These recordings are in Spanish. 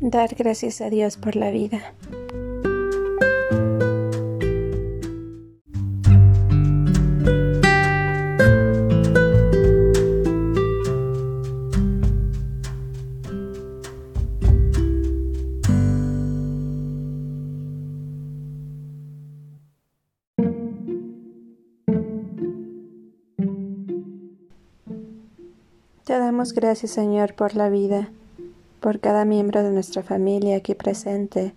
Dar gracias a Dios por la vida. Te damos gracias, Señor, por la vida por cada miembro de nuestra familia aquí presente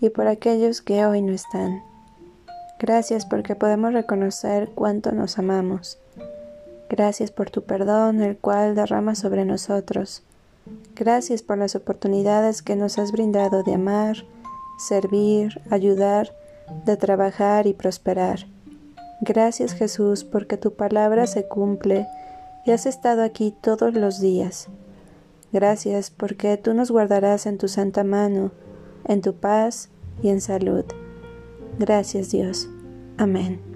y por aquellos que hoy no están. Gracias porque podemos reconocer cuánto nos amamos. Gracias por tu perdón, el cual derrama sobre nosotros. Gracias por las oportunidades que nos has brindado de amar, servir, ayudar, de trabajar y prosperar. Gracias Jesús porque tu palabra se cumple y has estado aquí todos los días. Gracias porque tú nos guardarás en tu santa mano, en tu paz y en salud. Gracias Dios. Amén.